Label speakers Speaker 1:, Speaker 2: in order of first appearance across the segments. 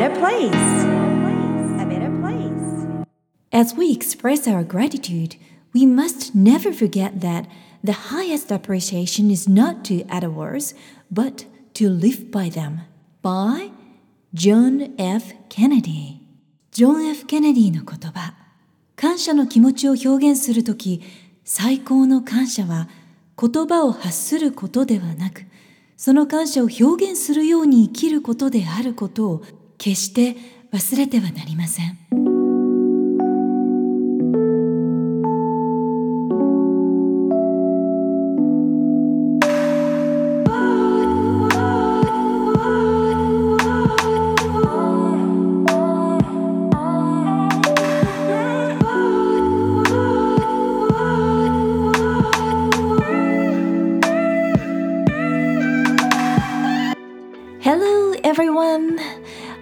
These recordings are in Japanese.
Speaker 1: better place. A better place. As we express our gratitude, we must never forget that the highest appreciation is not to utter words, but to live by them. By John F. Kennedy ジョン・ F・ ケネディの言葉感謝の気持ちを表現するとき最高の感謝は言葉を発することではなくその感謝を表現するように生きることであることを決して忘れてはなりません。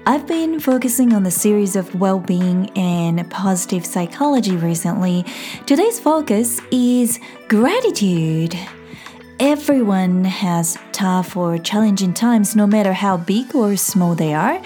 Speaker 1: I've been focusing on the series of well being and positive psychology recently. Today's focus is gratitude. Everyone has tough or challenging times, no matter how big or small they are.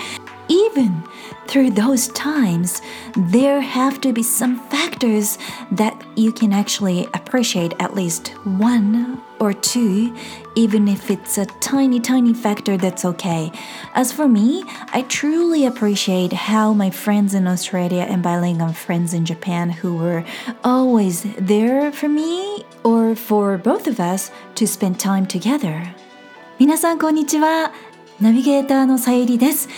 Speaker 1: Even through those times, there have to be some factors that you can actually appreciate at least one or two, even if it's a tiny, tiny factor that's okay. As for me, I truly appreciate how my friends in Australia and bilingual friends in Japan who were always there for me or for both of us to spend time together. 皆さんこんにちは。ナビゲーターのさゆりです。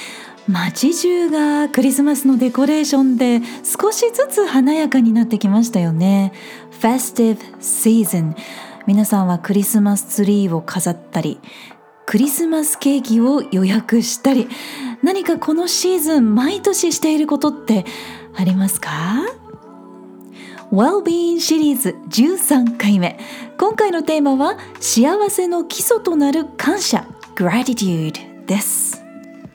Speaker 1: 街中がクリスマスのデコレーションで少しずつ華やかになってきましたよね。Festive Season 皆さんはクリスマスツリーを飾ったりクリスマスケーキを予約したり何かこのシーズン毎年していることってありますか？Wellbeing シリーズ13回目。今回のテーマは幸せの基礎となる感謝 Gratitude です。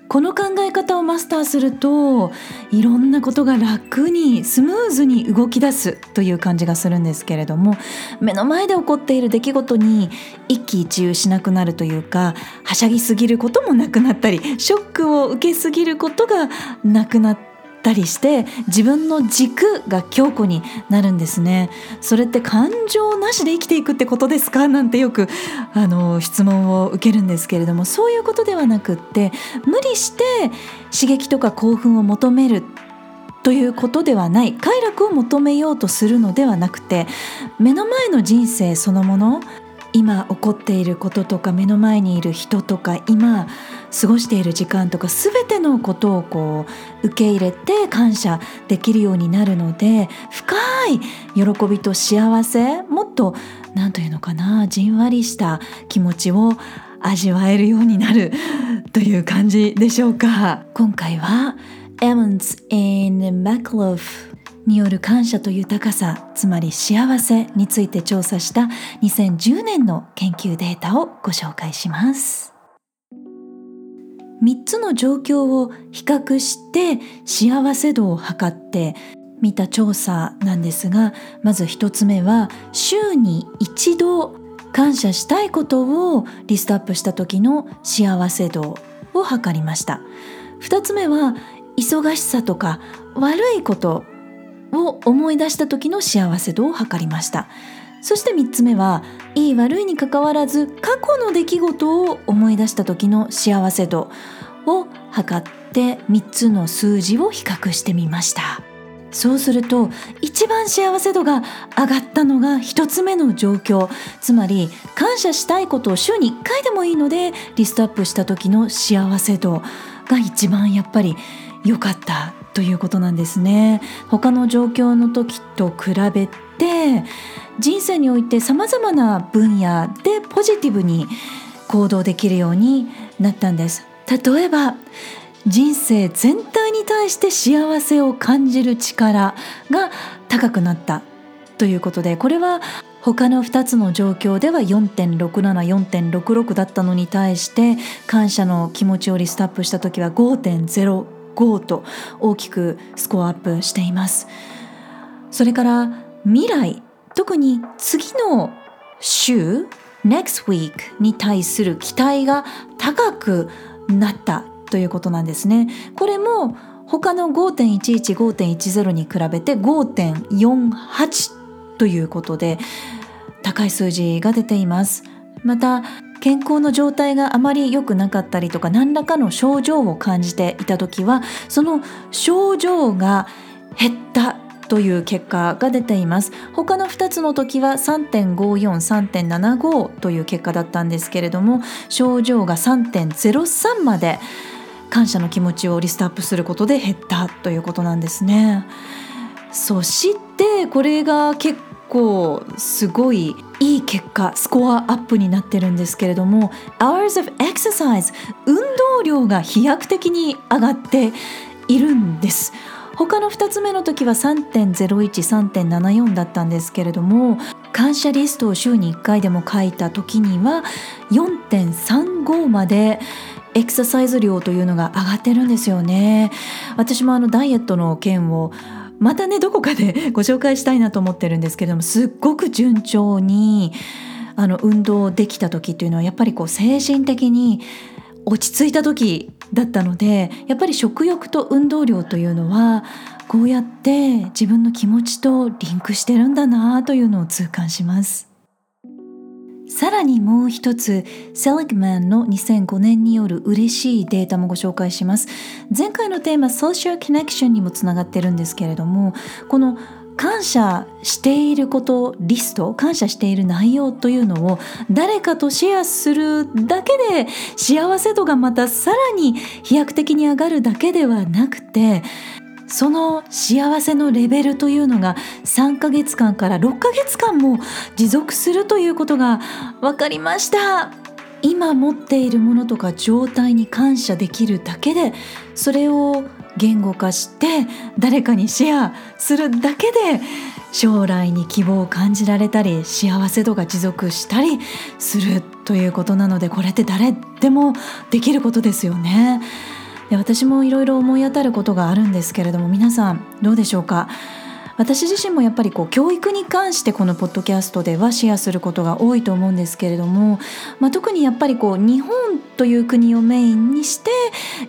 Speaker 1: この考え方をマスターするといろんなことが楽にスムーズに動き出すという感じがするんですけれども目の前で起こっている出来事に一喜一憂しなくなるというかはしゃぎすぎることもなくなったりショックを受けすぎることがなくなったたりして自分の軸が強固になるんですね。それって感情なしで生きていくってことですか？なんてよくあの質問を受けるんですけれども。そういうことではなくって無理して刺激とか興奮を求めるということではない。快楽を求めようとするのではなくて目の前の人生そのもの今起こっていることとか目の前にいる人とか今過ごしている時間とか全てのことをこう受け入れて感謝できるようになるので深い喜びと幸せもっと何というのかなじんわりした気持ちを味わえるようになるという感じでしょうか。今回は Emmons and McLove による感謝と豊かさつまり幸せについて調査した2010年の研究データをご紹介します。3つの状況を比較して幸せ度を測って見た調査なんですがまず1つ目は週に一度感謝したいことをリストアップした時の幸せ度を測りました。2つ目は忙しさとか悪いことを思い出した時の幸せ度を測りました。そして3つ目はいい悪いにかかわらず過去の出来事を思い出した時の幸せ度を測って3つの数字を比較してみました。そうすると一番幸せ度が上がったのが1つ目の状況。つまり感謝したいことを週に1回でもいいのでリストアップした時の幸せ度が一番やっぱり良かった。ということなんですね。他の状況の時と比べて人生においてさまざまな分野でポジティブに行動できるようになったんです。例えば人生全体に対して幸せを感じる力が高くなったということでこれは他の2つの状況では4.674.66だったのに対して感謝の気持ちをリストアップした時は5.0 5と大きくスコアアップしています。それから未来特に次の週 next week に対する期待が高くなったということなんですね。これも他の5.11.5.10に比べて5.48ということで高い数字が出ています。また健康の状態があまり良くなかったりとか何らかの症状を感じていた時はその症状が減ったという結果が出ています。他の2つの時は3.54.3.75という結果だったんですけれども症状が3.03まで感謝の気持ちをリストアップすることで減ったということなんですね。そしてこれが結構すごいいい結果スコアアップになってるんですけれども Hours of Exercise 運動量が飛躍的に上がっているんです。他の2つ目の時は3.01.3.74だったんですけれども感謝リストを週に1回でも書いた時には4.35までエクササイズ量というのが上がってるんですよね。私もあのダイエットの件をまたねどこかでご紹介したいなと思ってるんですけれどもすっごく順調にあの運動できた時っていうのはやっぱりこう精神的に落ち着いた時だったのでやっぱり食欲と運動量というのはこうやって自分の気持ちとリンクしてるんだなというのを痛感します。さらにもう一つ、セリグマンの2005年による嬉しいデータもご紹介します。前回のテーマ、ソーシャルコネクションにもつながってるんですけれども、この感謝していることリスト感謝している内容というのを誰かとシェアするだけで幸せ度がまたさらに飛躍的に上がるだけではなくてその幸せのレベルというのが3ヶ月間から6ヶ月間も持続するということが分かりました今持っているものとか状態に感謝できるだけでそれを言語化して誰かにシェアするだけで将来に希望を感じられたり幸せ度が持続したりするということなのでこれって誰でもできることですよね。で私もいろいろ思い当たることがあるんですけれども皆さんどうでしょうか？私自身もやっぱりこう教育に関してこのポッドキャストではシェアすることが多いと思うんですけれども、まあ、特にやっぱりこう日本という国をメインにして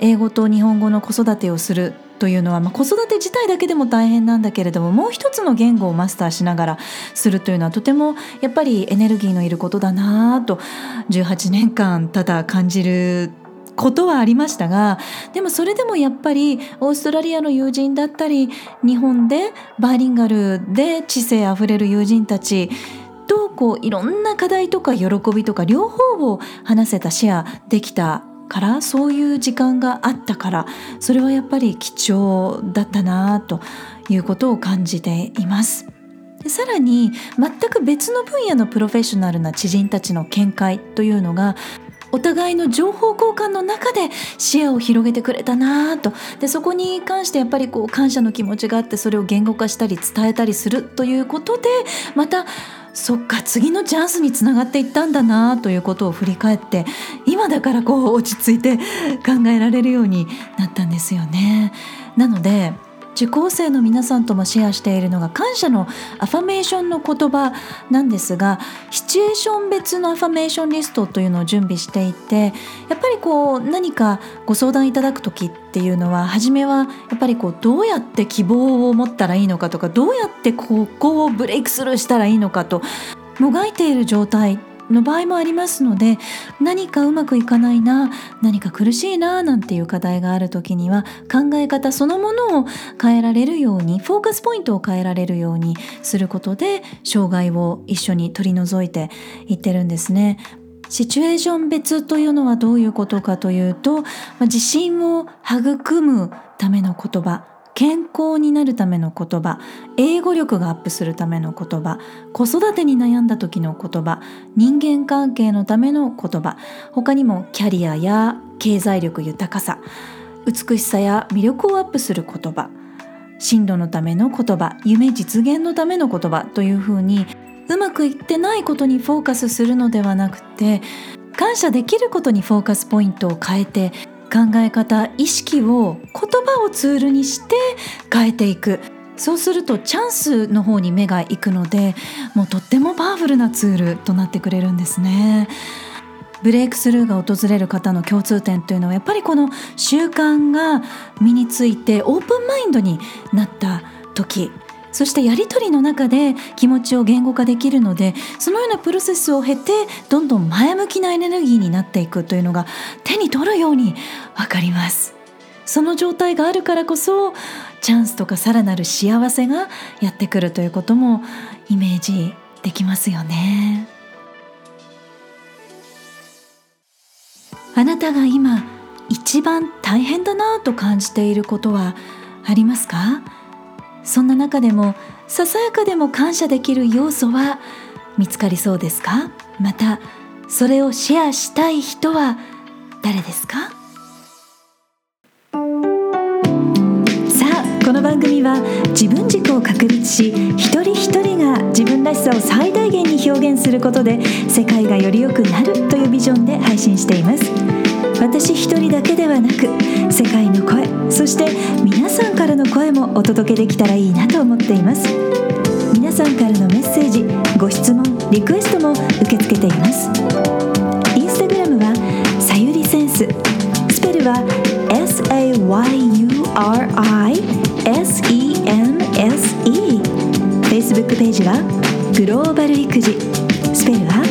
Speaker 1: 英語と日本語の子育てをするというのは、まあ、子育て自体だけでも大変なんだけれどももう一つの言語をマスターしながらするというのはとてもやっぱりエネルギーのいることだなと18年間ただ感じることはありましたがでもそれでもやっぱりオーストラリアの友人だったり日本でバイリンガルで知性あふれる友人たちとこういろんな課題とか喜びとか両方を話せたシェアできたからそういう時間があったからそれはやっぱり貴重だったなということを感じています。さらに全く別の分野のプロフェッショナルな知人たちの見解というのがお互いの情報交換の中で視野を広げてくれたなとでそこに関してやっぱりこう感謝の気持ちがあってそれを言語化したり伝えたりするということでまたそっか次のチャンスにつながっていったんだなということを振り返って今だからこう落ち着いて考えられるようになったんですよね。なので受講生の皆さんともシェアしているのが感謝のアファメーションの言葉なんですがシチュエーション別のアファメーションリストというのを準備していてやっぱりこう何かご相談いただく時っていうのは初めはやっぱりこうどうやって希望を持ったらいいのかとかどうやってここをブレイクスルーしたらいいのかともがいている状態の場合もありますので何かうまくいかないな何か苦しいななんていう課題がある時には考え方そのものを変えられるようにフォーカスポイントを変えられるようにすることで障害を一緒に取り除いていってるんですね。シチュエーション別というのはどういうことかというと自信を育むための言葉健康になるための言葉英語力がアップするための言葉子育てに悩んだ時の言葉人間関係のための言葉他にもキャリアや経済力豊かさ美しさや魅力をアップする言葉進路のための言葉夢実現のための言葉というふうにうまくいってないことにフォーカスするのではなくて感謝できることにフォーカスポイントを変えて考え方意識を言葉をツールにして変えていく。そうするとチャンスの方に目が行くのでもうとってもパワフルなツールとなってくれるんですね。ブレイクスルーが訪れる方の共通点というのはやっぱりこの習慣が身についてオープンマインドになった時そしてやり取りの中で気持ちを言語化できるのでそのようなプロセスを経てどんどん前向きなエネルギーになっていくというのが手に取るように分かります。その状態があるからこそチャンスとかさらなる幸せがやってくるということもイメージできますよね。あなたが今一番大変だなと感じていることはありますか？そんな中でもささやかでも感謝できる要素は見つかりそうですか？またそれをシェアしたい人は誰ですか？さあこの番組は自分軸を確立し一人一人が自分らしさを最大限に表現することで世界がより良くなるというビジョンで配信しています。私一人だけではなく世界の声そして皆さんからの声もお届けできたらいいなと思っています。皆さんからのメッセージご質問リクエストも受け付けています。インスタグラムはさゆりセンス。スペルは SAYURISENSE Facebook ページはグローバル育児。スペルは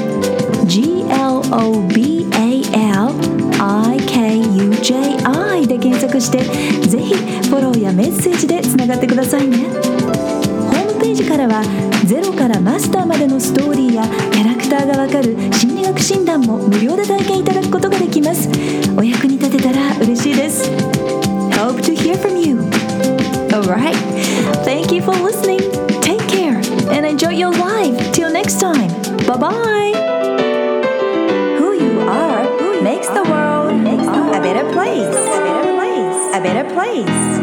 Speaker 1: GLOBAL JI で検索してぜひフォローやメッセージでつながってくださいね。ホームページからはゼロからマスターまでのストーリーやキャラクターがわかる心理学診断も無料で体験いただくことができます。お役に立てたら嬉しいです。Hope to hear from you. Alright. Thank you for listening. Take care and enjoy your life. Till next time. Bye bye
Speaker 2: place. A better place. A better place.